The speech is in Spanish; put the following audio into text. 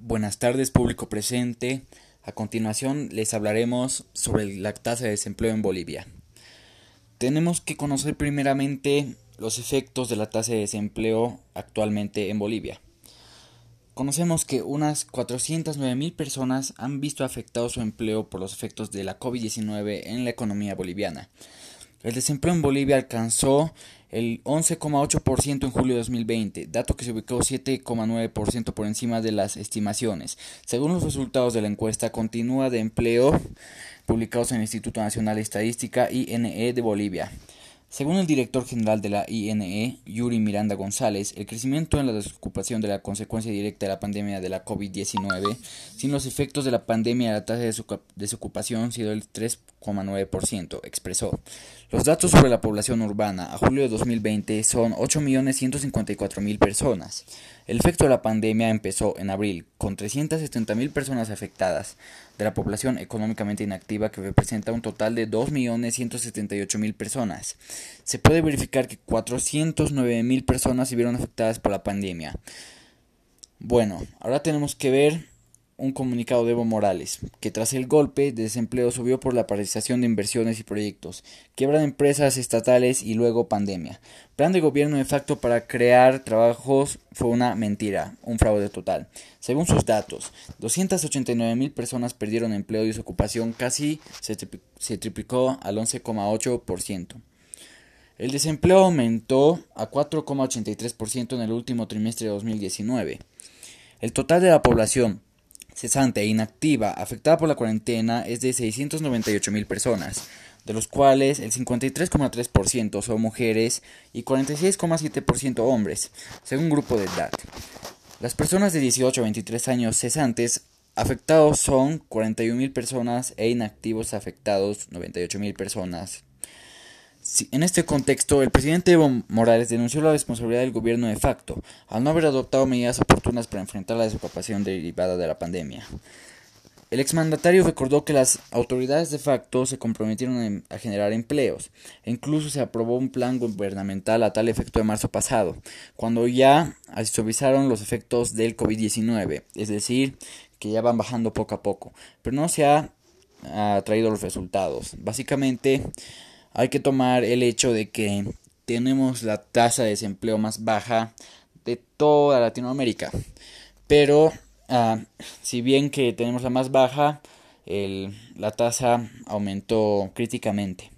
Buenas tardes, público presente. A continuación les hablaremos sobre la tasa de desempleo en Bolivia. Tenemos que conocer primeramente los efectos de la tasa de desempleo actualmente en Bolivia. Conocemos que unas 409 mil personas han visto afectado su empleo por los efectos de la COVID-19 en la economía boliviana. El desempleo en Bolivia alcanzó el 11,8% en julio de 2020, dato que se ubicó 7,9% por encima de las estimaciones. Según los resultados de la encuesta continúa de empleo publicados en el Instituto Nacional de Estadística INE de Bolivia. Según el director general de la INE, Yuri Miranda González, el crecimiento en la desocupación de la consecuencia directa de la pandemia de la COVID-19, sin los efectos de la pandemia, la tasa de desocupación ha sido el 3,9%, expresó. Los datos sobre la población urbana a julio de 2020 son 8.154.000 personas. El efecto de la pandemia empezó en abril, con 370.000 personas afectadas, de la población económicamente inactiva que representa un total de 2.178.000 personas. Se puede verificar que 409.000 personas se vieron afectadas por la pandemia. Bueno, ahora tenemos que ver un comunicado de Evo Morales, que tras el golpe de desempleo subió por la paralización de inversiones y proyectos, quiebra de empresas estatales y luego pandemia. Plan de gobierno de facto para crear trabajos fue una mentira, un fraude total. Según sus datos, 289 mil personas perdieron empleo y su ocupación casi se, triplicó al 11,8%. El desempleo aumentó a 4,83% en el último trimestre de 2019. El total de la población cesante e inactiva afectada por la cuarentena es de 698 mil personas, de los cuales el 53,3% son mujeres y 46,7% hombres, según grupo de edad. Las personas de 18 a 23 años cesantes afectados son 41 mil personas e inactivos afectados 98 mil personas en este contexto, el presidente Evo Morales denunció la responsabilidad del gobierno de facto al no haber adoptado medidas oportunas para enfrentar la desocupación derivada de la pandemia. El exmandatario recordó que las autoridades de facto se comprometieron a generar empleos e incluso se aprobó un plan gubernamental a tal efecto de marzo pasado, cuando ya suavizaron los efectos del COVID-19, es decir, que ya van bajando poco a poco, pero no se ha, ha traído los resultados. Básicamente, hay que tomar el hecho de que tenemos la tasa de desempleo más baja de toda Latinoamérica. Pero ah, si bien que tenemos la más baja, la tasa aumentó críticamente.